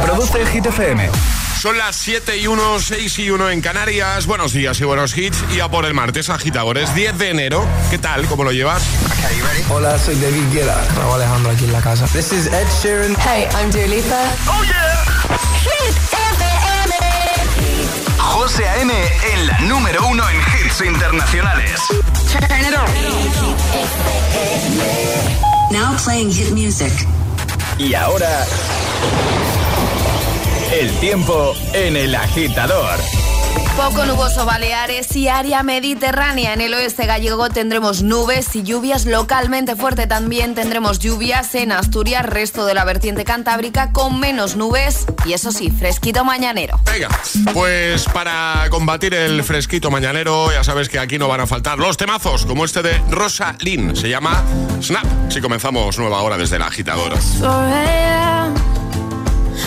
Produce Hit FM. Son las 7 y 1, 6 y 1 en Canarias. Buenos días y buenos hits. Y a por el martes, agitadores, 10 de enero. ¿Qué tal? ¿Cómo lo llevas? Hola, soy David Guetta. Raúl Alejandro aquí en la casa. This is Ed Sheeran. Hey, I'm Dua Lipa. ¡Oh, yeah! Hit FM. José A.M. en la número uno en hits internacionales. Turn it on. Now playing hit music. Y ahora... El tiempo en el agitador. Poco nuboso Baleares y área mediterránea. En el oeste gallego tendremos nubes y lluvias localmente fuerte. También tendremos lluvias en Asturias, resto de la vertiente cantábrica con menos nubes y eso sí, fresquito mañanero. Venga, pues para combatir el fresquito mañanero, ya sabes que aquí no van a faltar los temazos, como este de Rosa Lynn. Se llama Snap. Si comenzamos nueva hora desde el agitador.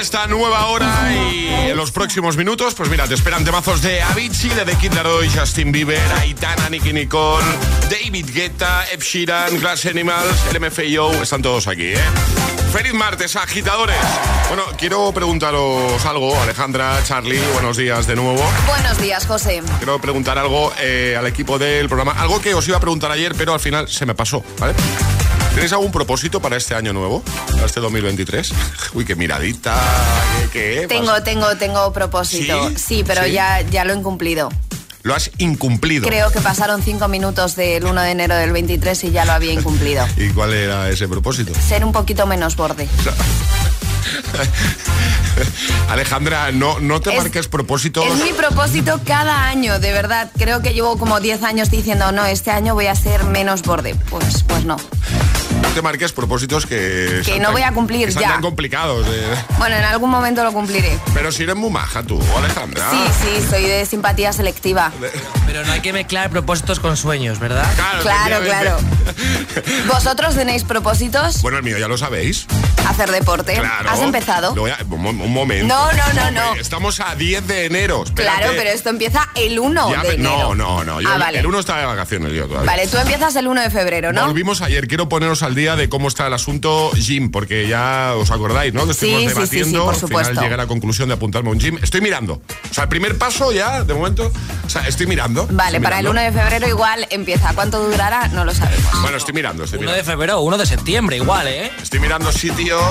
Esta nueva hora y en los próximos minutos, pues mira, te esperan temazos de Avicii, de The Kid Laroi, Justin Bieber, Aitana, Nicky Nicole, David Guetta, Ed Sheeran, Glass Animals, LMFAO, están todos aquí, ¿eh? Feliz martes, agitadores. Bueno, quiero preguntaros algo, Alejandra, Charlie, buenos días de nuevo. Buenos días, José. Quiero preguntar algo eh, al equipo del programa, algo que os iba a preguntar ayer, pero al final se me pasó, ¿vale? ¿Tenéis algún propósito para este año nuevo? Para este 2023? Uy, qué miradita, qué... qué Tengo, tengo, tengo propósito. ¿Sí? Sí, pero ¿Sí? Ya, ya lo he incumplido. Lo has incumplido. Creo que pasaron cinco minutos del 1 de enero del 23 y ya lo había incumplido. ¿Y cuál era ese propósito? Ser un poquito menos borde. Alejandra, no, no te Es- marques propósitos. Es mi propósito cada año, de verdad. Creo que llevo como 10 años diciendo, no, este año voy a ser menos borde. Pues, pues no. No te marques propósitos que... Que no tan- voy a cumplir ya. tan complicados. eh. Bueno, en algún momento lo cumpliré. Pero si eres muy maja tú, Alejandra. Sí, sí, soy de simpatía selectiva. Pero no hay que mezclar propósitos con sueños, ¿verdad? Claro, Claro, claro. ¿Vosotros tenéis propósitos? Bueno, el mío ya lo sabéis. Hacer deporte. Claro. ¿Has empezado? A- un, mo- un momento. No, no, no, no. Estamos a 10 de enero. espérate. Claro, pero esto empieza el 1 Ya de enero. No, no, no. Yo ah, el- vale. El uno está de vacaciones yo todavía. Vale, tú empiezas el 1 de febrero, ¿no? Volvimos ayer. Quiero poneros al día de cómo está el asunto gym, porque ya os acordáis, ¿no? Que Sí, estuvimos sí, sí, sí, debatiendo. por Al final llegué a la conclusión de apuntarme a un gym. Estoy mirando. O sea, el primer paso ya, de momento. O sea, estoy mirando. Vale, estoy para el 1 mirando. de febrero igual empieza. ¿Cuánto durará? No lo sabemos. Bueno, estoy mirando, estoy 1 de febrero o 1 de septiembre, igual, ¿eh? Estoy mirando sitios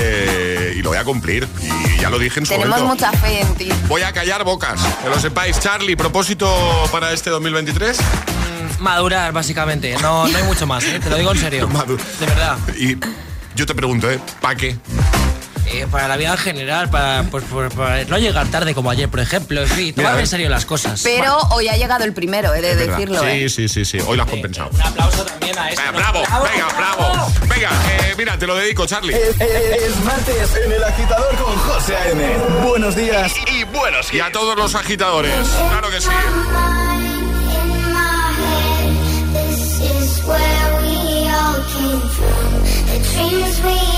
eh, y lo voy a cumplir. Y ya lo dije en su Tenemos momento. mucha fe en ti. Voy a callar bocas, que lo sepáis. Charlie, propósito para este 2023. Madurar, básicamente. No, no hay mucho más, ¿eh? Te lo digo en serio. Madu- De verdad. Y yo te pregunto, ¿eh? ¿Para qué? Eh, para la vida en general, para, pues, por- para no llegar tarde como ayer, por ejemplo. En fin, tomar en serio las cosas. Pero hoy ha llegado el primero, he de decirlo. Sí, ¿eh? sí, sí, sí. Hoy lo has compensado. Un aplauso también a este. Eh, bravo, venga, bravo. Venga, eh, mira, te lo dedico, Charlie. Es, es martes en el agitador con José A.M. Buenos días y, buenos Y a todos los agitadores, claro que sí. Dreams we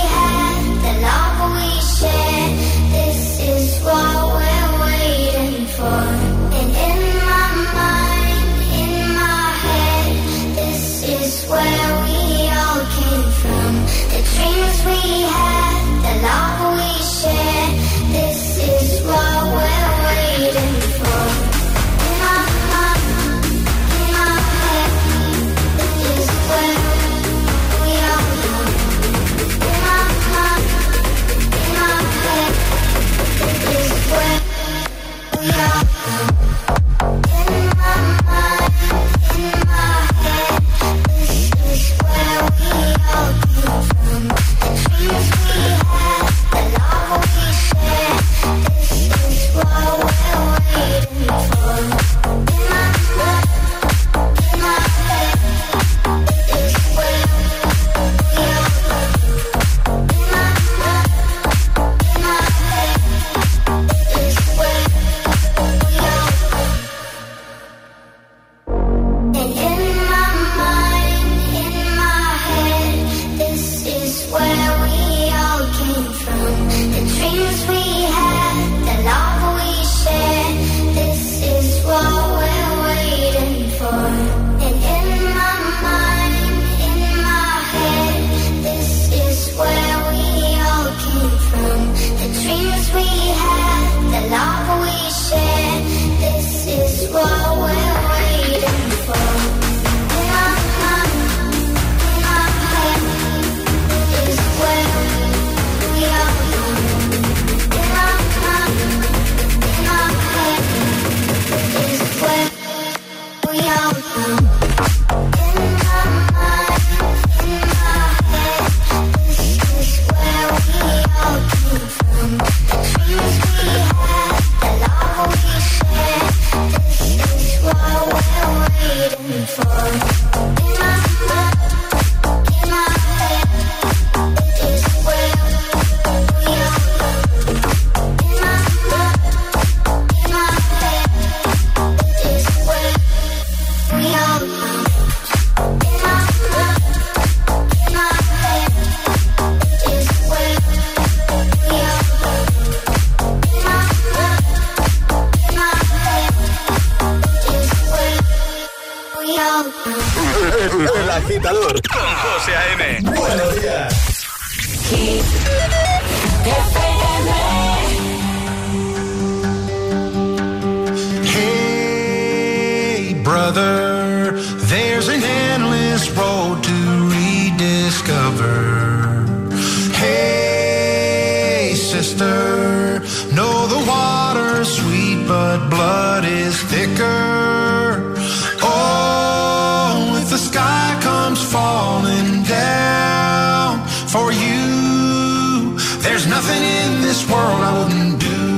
there's nothing in this world I wouldn't do.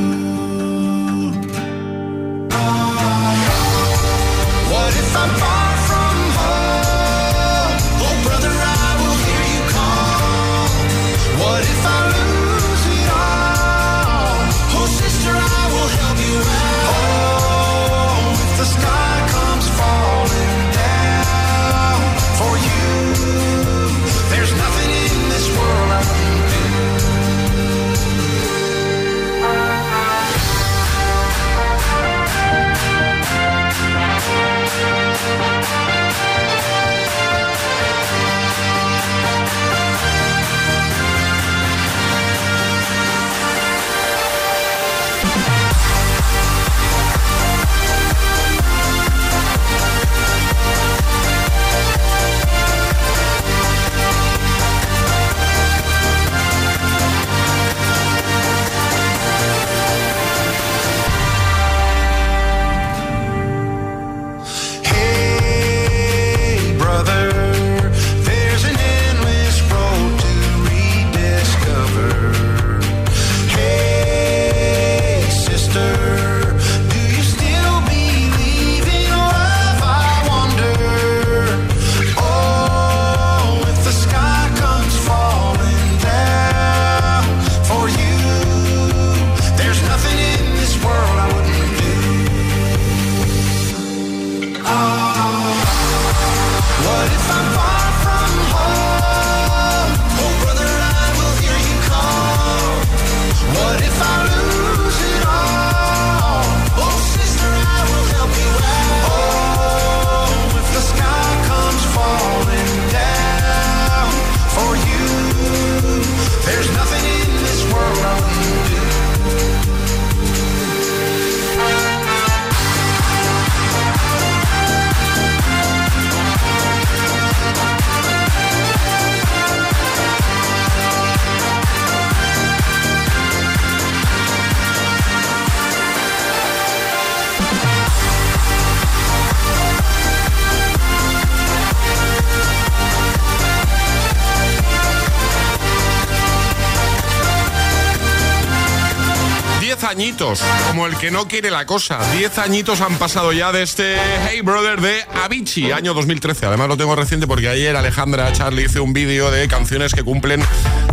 Como el que no quiere la cosa. Diez añitos han pasado ya de este Hey Brother de Avicii, año 2013. Además lo tengo reciente porque ayer Alejandra Charlie hizo un vídeo de canciones que cumplen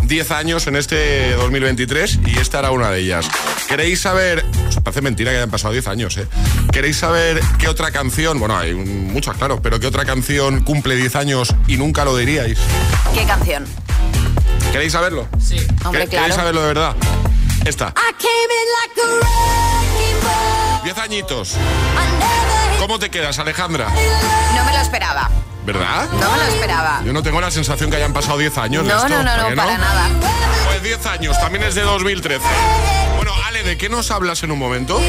10 años en este 2023 y esta era una de ellas. ¿Queréis saber? Os parece mentira que hayan pasado 10 años, ¿eh? ¿Queréis saber qué otra canción? Bueno, hay muchas, claro, pero ¿qué otra canción cumple 10 años y nunca lo diríais? ¿Qué canción? ¿Queréis saberlo? Sí. Hombre, ¿Qué- claro. ¿Queréis saberlo de verdad? Esta. I came in like a wrecking ball. 10 añitos. ¿Cómo te quedas, Alejandra? No me lo esperaba. ¿Verdad? No lo esperaba. Yo no tengo la sensación que hayan pasado 10 años de No, esto. no, no, ¿a no, para nada. Pues 10 años, también es de 2013. Bueno, Ale, ¿de qué nos hablas en un momento?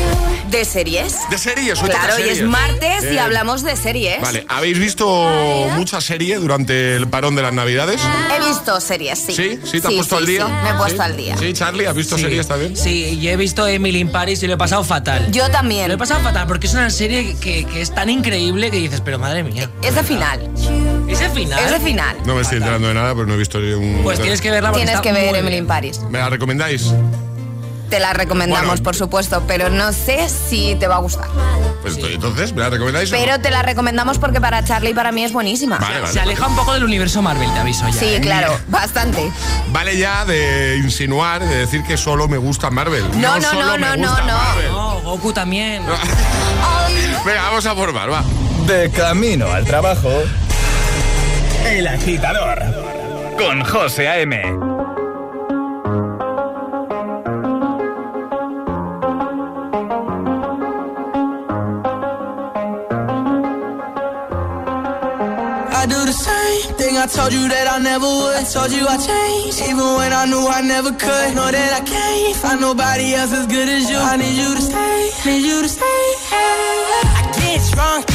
¿De series? De series, hoy Claro, toca y es martes y hablamos de series. Vale, ¿habéis visto mucha serie durante el parón de las navidades? He visto series, sí. ¿Sí? ¿Sí te has puesto sí, al día? sí, me he puesto ¿Sí? al día. Sí, Charlie, ¿has visto Sí. series también? Sí, yo he visto Emily in Paris y lo he pasado fatal. Yo Lo he también. pasado fatal porque es una serie que, que es tan increíble que dices, pero madre mía. Es de final. Ese final. Es de final. No me estoy enterando de nada, pues no he visto un... Pues tienes que verla Tienes que ver Emily in Paris. ¿Me la recomendáis? Te la recomendamos, Bueno. por supuesto, pero no sé si te va a gustar. Pues entonces, ¿me la recomendáis? o no? Pero te la recomendamos porque para Charlie y para mí es buenísima. Vale, vale. Se aleja un poco del universo Marvel, te aviso ya. Sí, ¿eh? claro, bastante. Vale ya de insinuar, de decir que solo me gusta Marvel. No, no, solo no, me no, gusta no, no. Marvel. No, Goku también. Venga, vamos a formar, va. De camino al trabajo. El agitador. Con José A.M. I do the same thing I told you that I never would. Told you I changed, even when I knew I never could. Know that I can't find nobody else as good as you. I need you to stay, need you to stay. I get drunk,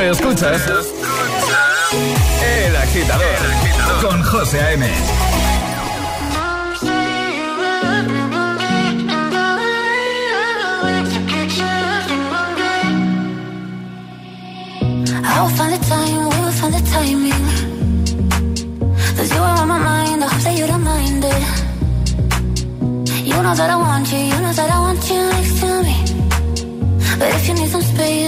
Escuchas. El agitador. Con José A.M. I will find the time, we will find the timing. Cause you are on my mind, I hope that you don't mind it. You know that I want you, you know that I want you next to me. But if you need some space,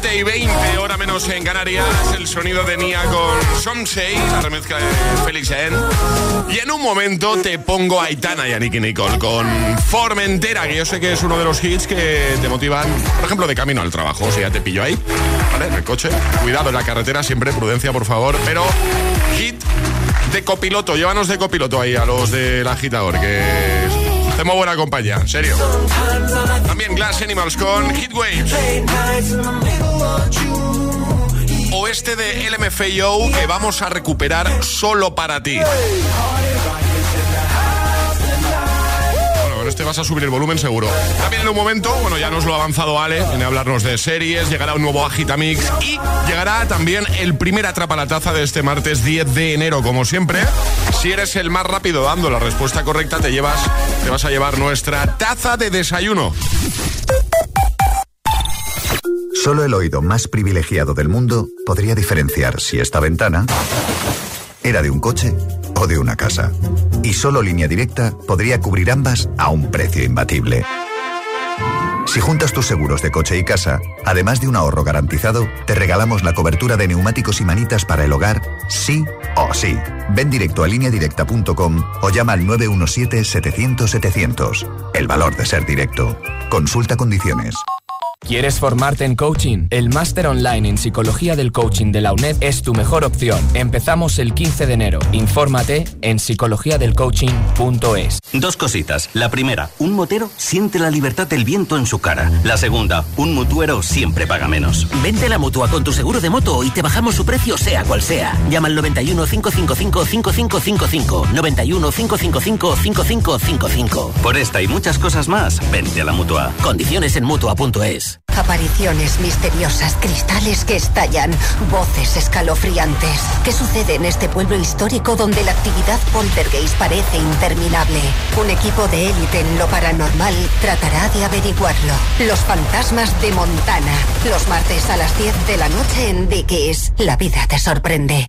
7 y 20, hora menos en Canarias, el sonido de Nia con Somsei, la remezcla de Félix. Y en un momento te pongo a Aitana y a Nicky Nicole con Formentera, que yo sé que es uno de los hits que te motivan, por ejemplo, de camino al trabajo. O sea, ya te pillo ahí, ¿vale? En el coche. Cuidado en la carretera, siempre prudencia, por favor. Pero hit de copiloto, llévanos de copiloto ahí a los del agitador, que hacemos buena compañía, en serio. También Glass Animals con Hit Waves. Oeste de LMFAO que vamos a recuperar solo para ti. Bueno, este vas a subir el volumen seguro. También en un momento, bueno, ya nos lo ha avanzado Ale, viene a hablarnos de series, llegará un nuevo Agitamix y llegará también el primer Atrapa la Taza de este martes 10 de enero, como siempre. Si eres el más rápido dando la respuesta correcta, te llevas, te vas a llevar nuestra taza de desayuno. Solo el oído más privilegiado del mundo podría diferenciar si esta ventana era de un coche o de una casa. Y solo línea directa podría cubrir ambas a un precio imbatible. Si juntas tus seguros de coche y casa, además de un ahorro garantizado, te regalamos la cobertura de neumáticos y manitas para el hogar, sí o sí. Ven directo a lineadirecta.com o llama al 917-700-700. El valor de ser directo. Consulta condiciones. ¿Quieres formarte en coaching? El máster online en psicología del coaching de la UNED es tu mejor opción. Empezamos el 15 de enero. Infórmate en psicologiadelcoaching.es. Dos cositas. La primera, un motero siente la libertad del viento en su cara. La segunda, un mutuero siempre paga menos. Vente a la mutua con tu seguro de moto y te bajamos su precio sea cual sea. Llama al 91 555 5555. 91 555 5555. Por esta y muchas cosas más, vente a la mutua. Condiciones en mutua.es. Apariciones misteriosas, cristales que estallan, voces escalofriantes. ¿Qué sucede en este pueblo histórico donde la actividad poltergeist parece interminable? Un equipo de élite en lo paranormal tratará de averiguarlo. Los fantasmas de Montana. Los martes a las 10 de la noche en Dickies. La vida te sorprende.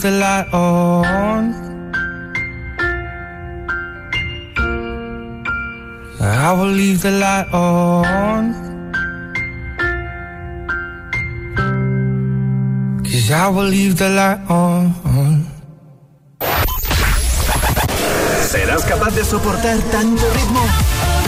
the light on. I will leave the light on. Cause I will leave the light on. ¿Serás capaz de soportar tanto ritmo?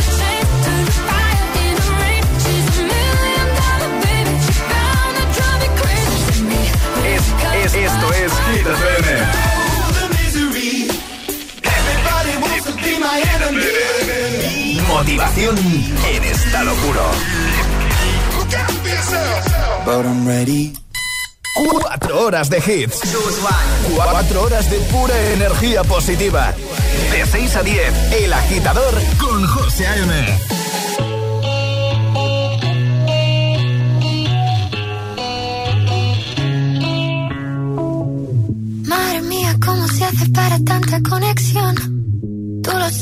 activación en estado puro. But I'm ready. Cuatro horas de hits. Cuatro horas de pura energía positiva. De 6 a 10, El Agitador con José A.M.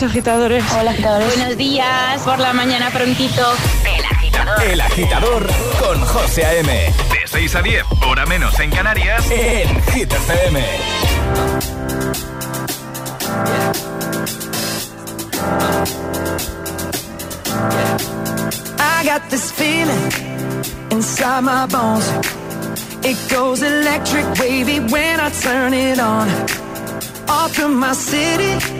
días, agitadores. Hola, agitadores. Buenos días, por la mañana prontito. El agitador. El agitador con José A.M. De 6 a 10, hora menos en Canarias, en Hit FM. I got this feeling inside my bones. It goes electric wavy when I turn it on. Off from my city.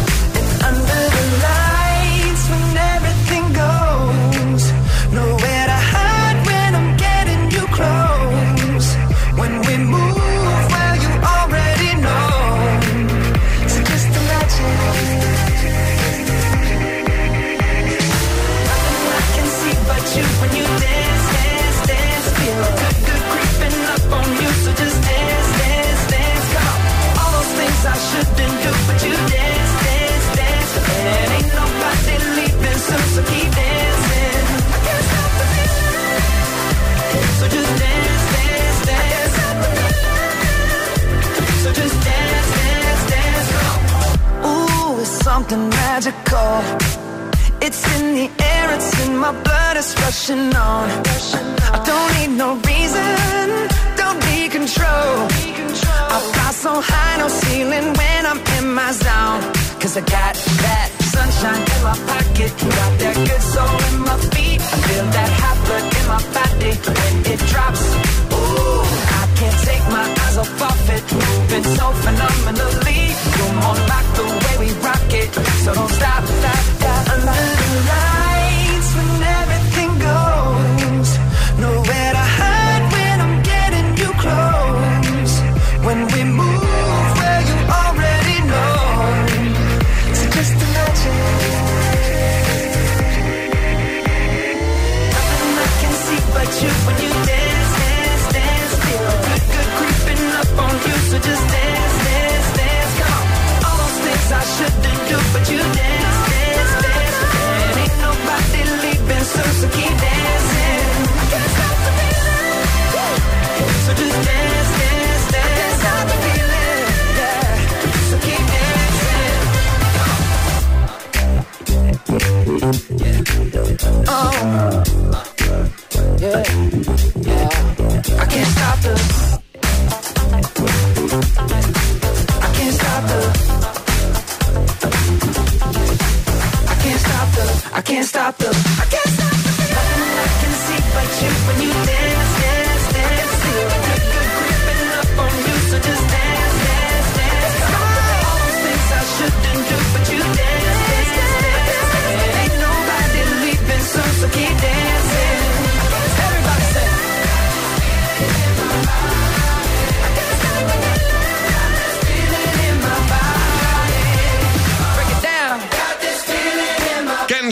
Can't stop the.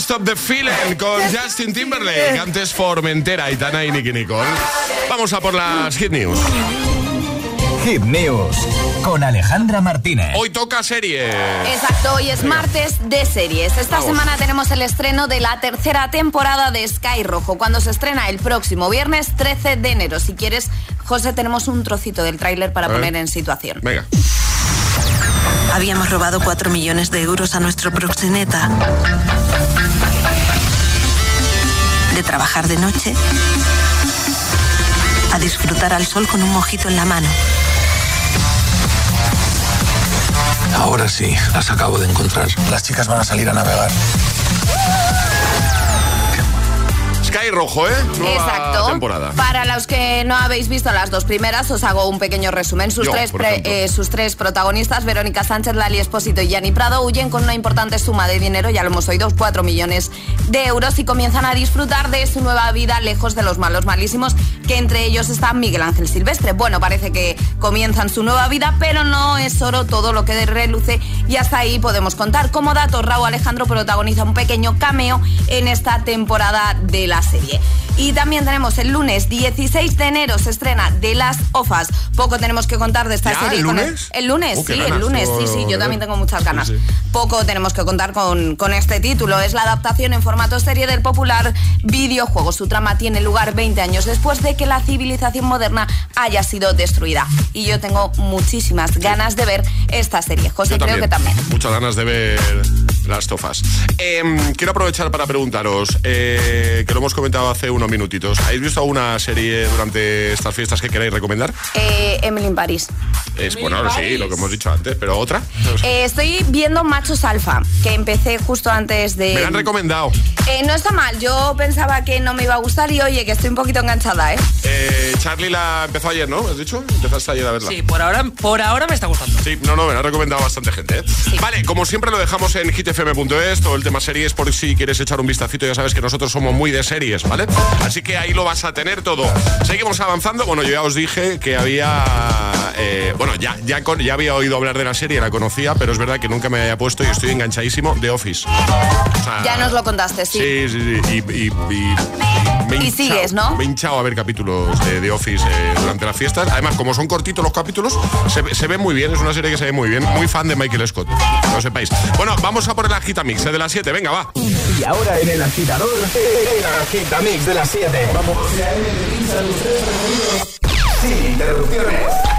Stop the Feeling con Justin Timberlake. Antes Formentera, Aitana y Nicky Nicole. Vamos a por las Hit News. Hit News con Alejandra Martínez. Hoy toca serie. Exacto, hoy es martes de series. Esta Vamos. semana tenemos el estreno de la tercera temporada de Sky Rojo, cuando se estrena el próximo viernes 13 de enero. Si quieres, José, tenemos un trocito del tráiler para poner en situación. Venga. Habíamos robado 4 millones de euros a nuestro proxeneta. De trabajar de noche a disfrutar al sol con un mojito en la mano. Ahora sí, las acabo de encontrar. Las chicas van a salir a navegar. Rojo, ¿eh? Nueva Exacto. temporada. Para los que no habéis visto las dos primeras, os hago un pequeño resumen. Sus, Yo, tres, pre- eh, sus tres protagonistas, Verónica Sánchez, Lali Espósito y Gianni Prado, huyen con una importante suma de dinero, ya lo hemos oído, 4 millones de euros y comienzan a disfrutar de su nueva vida lejos de los malos malísimos, que entre ellos está Miguel Ángel Silvestre. Bueno, parece que comienzan su nueva vida, pero no es oro todo lo que reluce y hasta ahí podemos contar. Como datos, Raúl Alejandro protagoniza un pequeño cameo en esta temporada de la serie. Y también tenemos el lunes 16 de enero se estrena The Last of Us. Poco tenemos que contar de esta ¿Ya? serie. ¿El lunes? El, lunes, Oh, sí, ganas el lunes, sí, sí, yo también tengo muchas ganas. Sí, sí. Poco tenemos que contar con, con este título. Es la adaptación en formato serie del popular videojuego. Su trama tiene lugar 20 años después de que la civilización moderna haya sido destruida. Y yo tengo muchísimas ganas de ver esta serie. José, creo que también. Muchas ganas de ver Las tofas. Em, quiero aprovechar para preguntaros, eh, que lo hemos comentado hace unos minutitos. ¿Habéis visto alguna serie durante estas fiestas que queráis recomendar? Eh, Emily in Paris. Es bueno, sí, lo que hemos dicho antes, pero otra. Eh, estoy viendo Machos Alfa, que empecé justo antes de. Me la han recomendado. Eh, no está mal, yo pensaba que no me iba a gustar y oye, que estoy un poquito enganchada, ¿eh? Eh, Charlie la empezó ayer, ¿no? ¿Has dicho? Empezaste ayer a verla. Sí, por ahora, por ahora me está gustando. Sí, no, no, me la ha recomendado bastante gente. ¿eh? Vale, como siempre lo dejamos en hitfm.es, todo el tema series, por si quieres echar un vistacito, ya sabes que nosotros somos muy de series, ¿vale? Así que ahí lo vas a tener todo. Seguimos avanzando. Bueno, yo ya os dije que había. eh, bueno, ya, ya, con- ya había oído hablar de la serie, la conocía, pero es verdad que nunca me había puesto y estoy enganchadísimo de Office. O sea, Ya nos lo contaste, sí. Sí, sí, sí. Y, y- y- me Y sigues, ¿no? Me he hinchado a ver capítulos de, de Office eh, durante las fiestas. Además, como son cortitos los capítulos, se, se ve muy bien. Es una serie que se ve muy bien. Muy fan de Michael Scott. Lo sepáis. Bueno, vamos a por el Agitamix eh, de las 7. Venga, va. Y ahora en el agitador, el agitamix de las 7. Vamos. Sin interrupciones.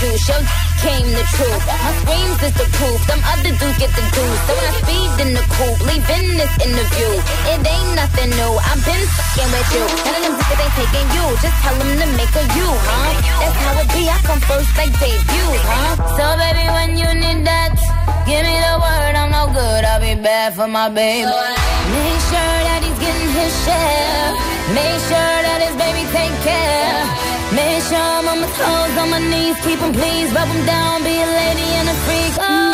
juice, your came the truth. My screams is the proof, them other dudes get the juice. So when I speed in the coupe, leaving this interview, it ain't nothing new. I've been fucking with you. None of them niggas ain't taking you, just tell them to make a you, huh? That's how it be, I come first like debut, huh? So baby, when you need that, give me the word, I'm no good, I'll be bad for my baby. Make sure that he's getting his share. Make sure that his baby take care. Sure I'm my toes, on my knees, keep him please, rub him down, be a lady and a freak. Oh.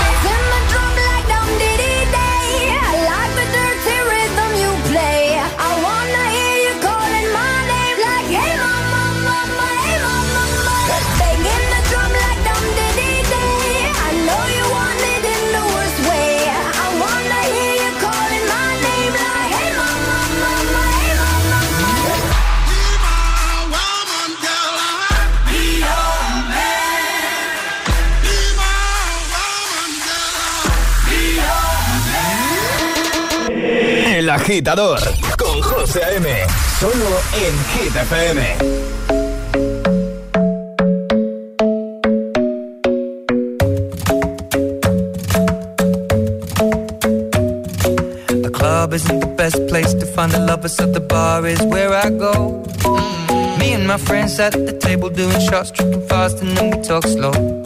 Agitador con José A.M. Solo en Hit FM. The club isn't the best place to find the lovers, so the bar is where I go. Me and my friends at the table doing shots, tripping fast, and then we talk slow.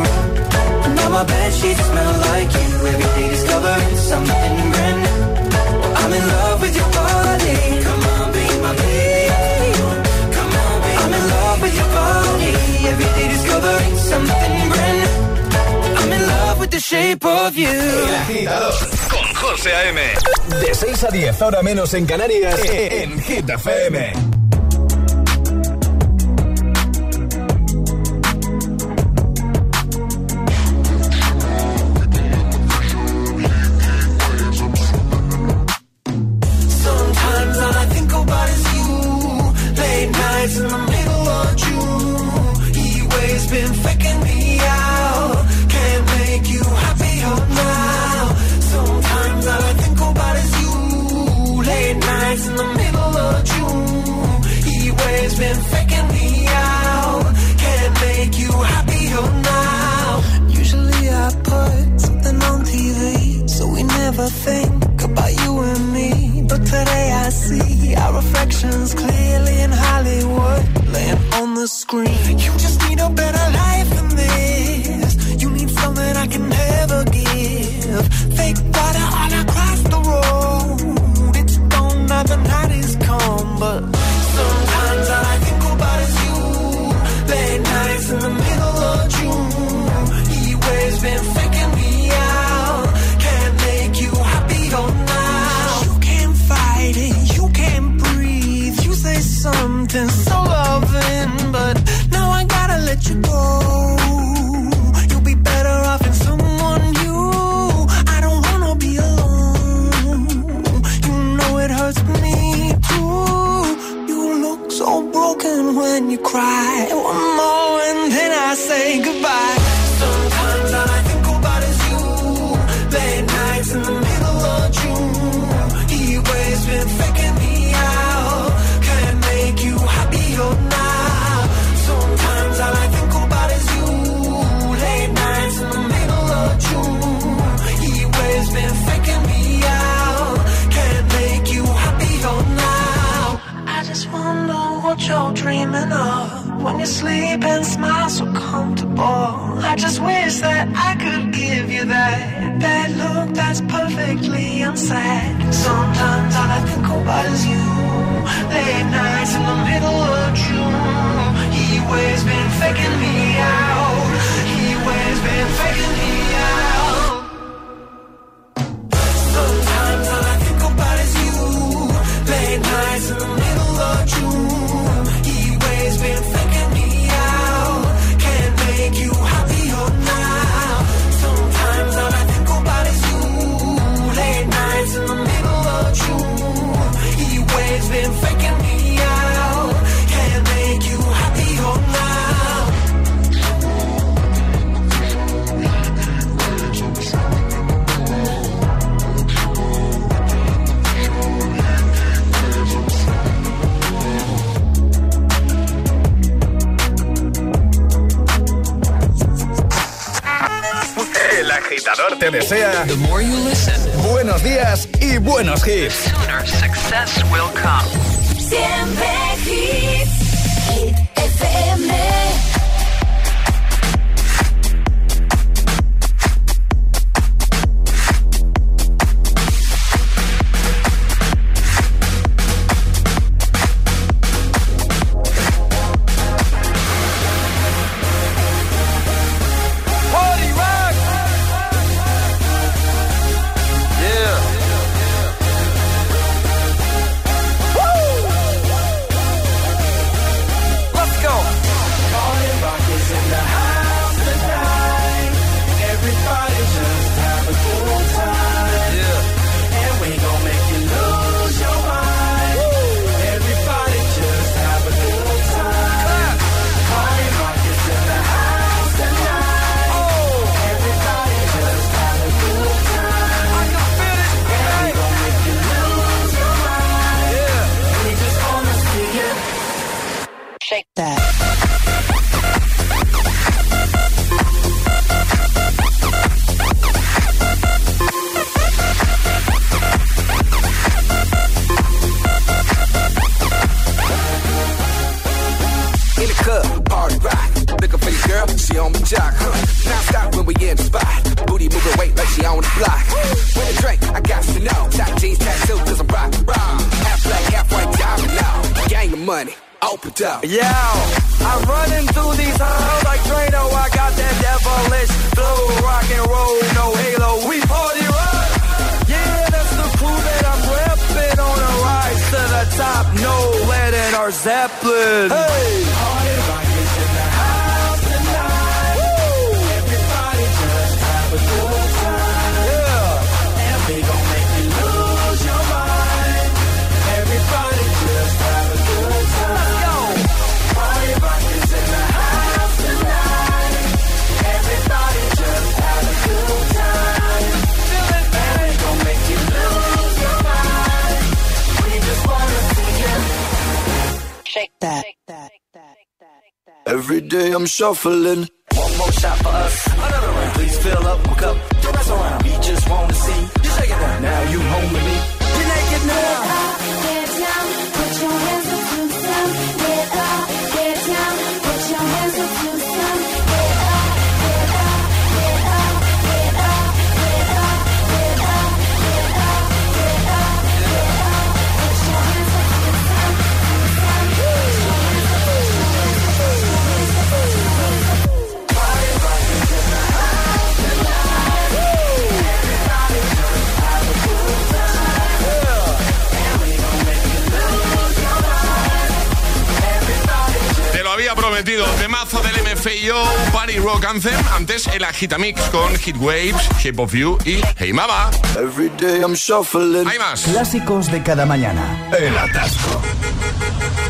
my bed sheets smell like you. Every day discovering something brand new well, I'm in love with your body. Come on, be my baby. Come on, be I'm in love with your body. Every day discovering something brand new I'm in love with the shape of you. Con José A.M. De 6 a 10, ahora menos en Canarias, en Hit FM. that I could give you that. That look that's perfectly unsaid. Sometimes all I think about is you. Late nights in the middle of June. He always been faking me. Te desea buenos días y buenos hits. success will come. Siempre hits. Hit FM. Every day I'm shuffling. One more shot for us. Another round. Please fill up my cup. Don't mess around. We just wanna see you shake it down. Now you home with me. MFIO, Party Rock Anthem. Antes el Agitamix con Hit Waves, Shape of You y Hey Mama. Every day I'm shuffling. Hay más. Clásicos de cada mañana. El atasco.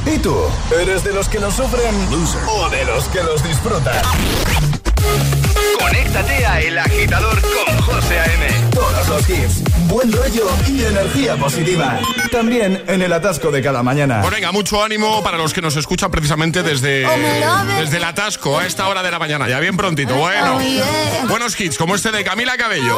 ¿Y tú? ¿Eres de los que lo sufren o de los que los disfrutan? Conéctate a El Agitador con José A.M. Todos los hits, buen rollo y energía positiva. También en el atasco de cada mañana. Pues venga, mucho ánimo para los que nos escuchan precisamente desde, desde el atasco a esta hora de la mañana, ya bien prontito. Bueno, buenos hits como este de Camila Cabello.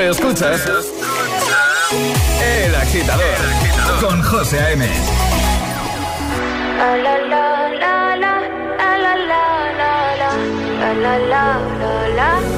Escuchas El Agitador con José A.M. La la la la la la la la la la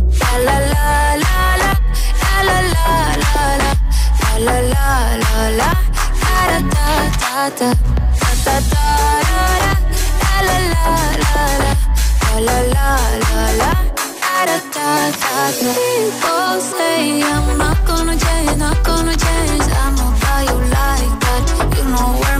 La la la la la la la la la la la la la da da da da la la la la la la la la da da People say I'm not gonna change, not gonna change. I know how you like that. You know where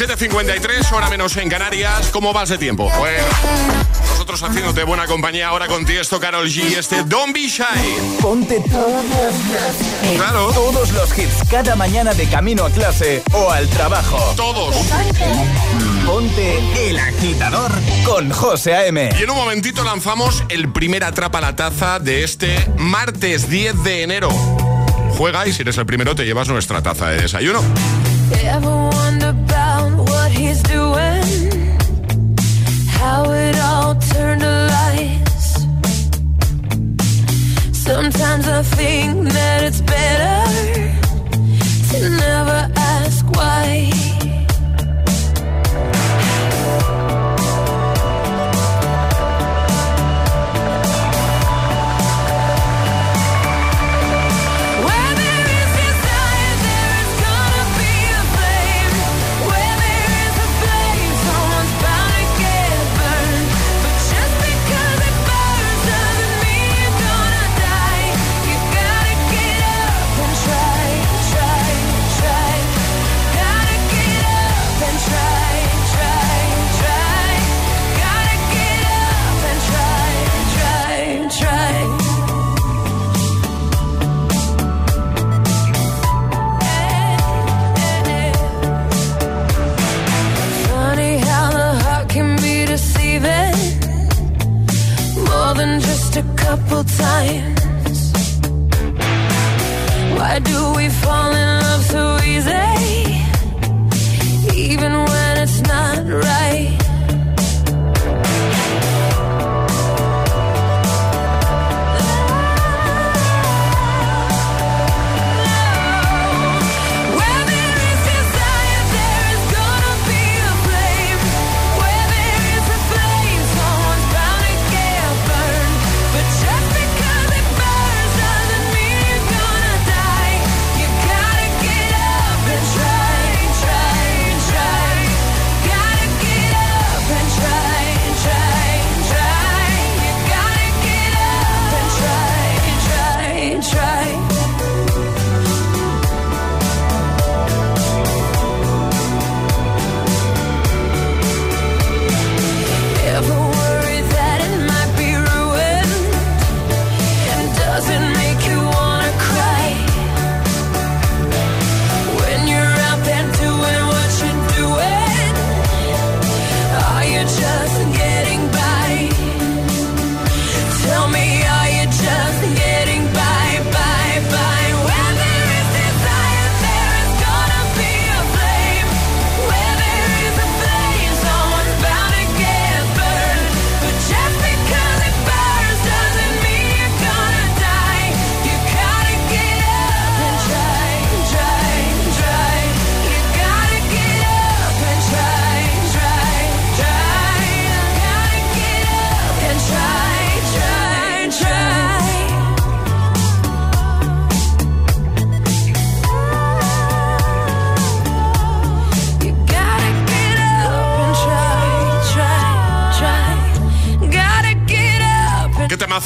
7.53, hora menos en Canarias. ¿Cómo vas de tiempo? Bueno, nosotros haciéndote buena compañía ahora con esto Carol G, este Don't Be Shy. Ponte todos los Claro. Todos los hits cada mañana de camino a clase o al trabajo. Todos. Ponte El Agitador con José A.M. Y en un momentito lanzamos el primer Atrapa la Taza de este martes 10 de enero. Juega y si eres el primero te llevas nuestra taza de desayuno. How it all turned to lies. Sometimes I think that it's better to never ask why.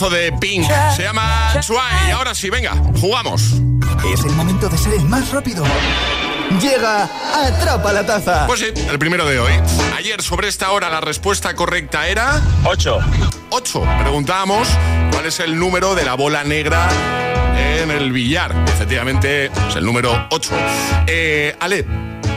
Temazo de Pink. Se llama Sway. Ahora sí, venga, jugamos. Es el momento de ser el más rápido. Llega Atrapa la Taza. Pues sí, el primero de hoy. Ayer sobre esta hora la respuesta correcta era... 8. 8. Preguntábamos cuál es el número de la bola negra en el billar. Efectivamente, es el número 8. Eh, Ale,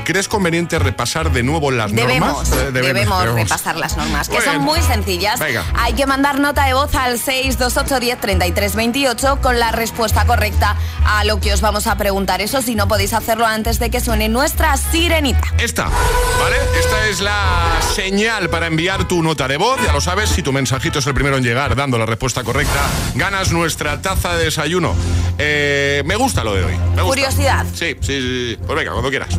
¿crees conveniente repasar de nuevo las Debemos, normas? Eh, debemos, repasar las normas, que son muy sencillas. Venga. Hay que mandar nota de voz al 628103328 con la respuesta correcta a lo que os vamos a preguntar. Eso si no podéis hacerlo antes de que suene nuestra sirenita. Esta, ¿vale? Esta es la señal para enviar tu nota de voz. Ya lo sabes, si tu mensajito es el primero en llegar dando la respuesta correcta, ganas nuestra taza de desayuno. Eh, me gusta lo de hoy. me gusta. Curiosidad. Sí, sí, sí. Pues venga, cuando quieras.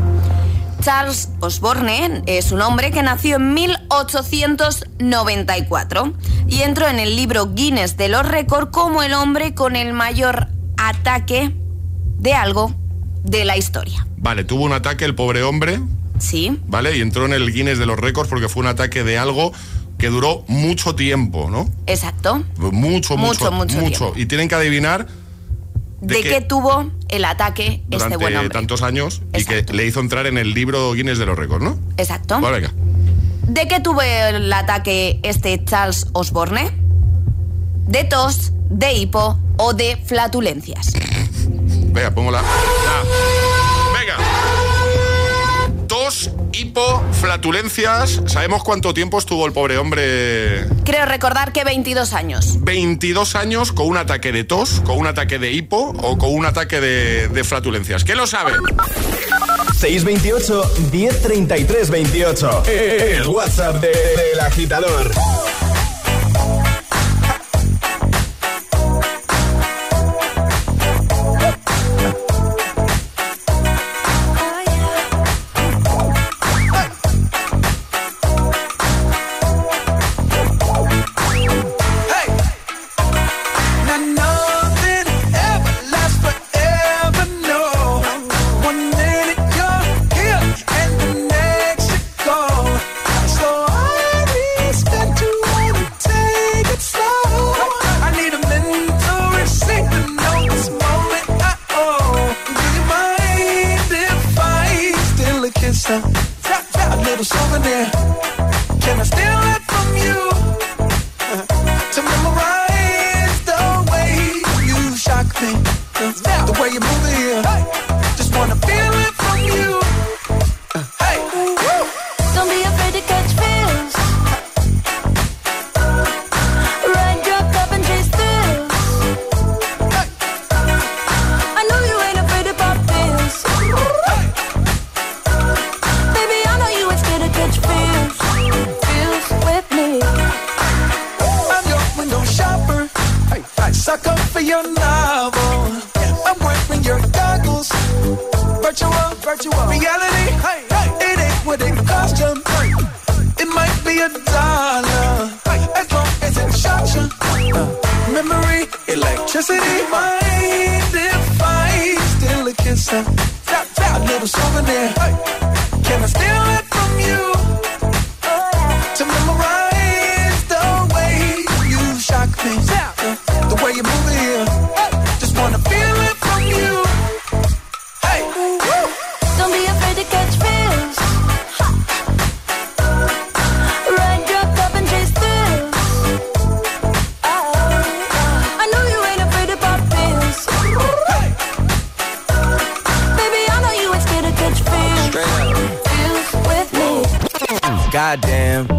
Charles Osborne es un hombre que nació en 1894 y entró en el libro Guinness de los récords como el hombre con el mayor ataque de algo de la historia. Vale, tuvo un ataque el pobre hombre, Sí, ¿vale? Y entró en el Guinness de los récords porque fue un ataque de algo que duró mucho tiempo, ¿no? exacto. Mucho, mucho, Mucho, mucho tiempo. Y tienen que adivinar ¿De, ¿De qué? tuvo el ataque este buen hombre? tantos años y que le hizo entrar en el libro Guinness de los récords, ¿no? Exacto. Vale, venga. ¿De qué tuvo el ataque este Charles Osborne? ¿De tos, de hipo o de flatulencias? Venga, pongo la. la- hipo, flatulencias. ¿Sabemos cuánto tiempo estuvo el pobre hombre? Creo recordar que 22 años. 22 años con un ataque de tos, con un ataque de hipo o con un ataque de, de flatulencias. ¿Quién lo sabe? 628 1033 28. El WhatsApp de- del agitador. Steal a little souvenir. Can I steal it from you?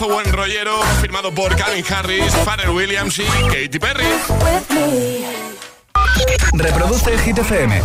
Temazo buen rollero firmado por Calvin Harris, Pharrell Williams y Katy Perry. Reproduce el Hit FM.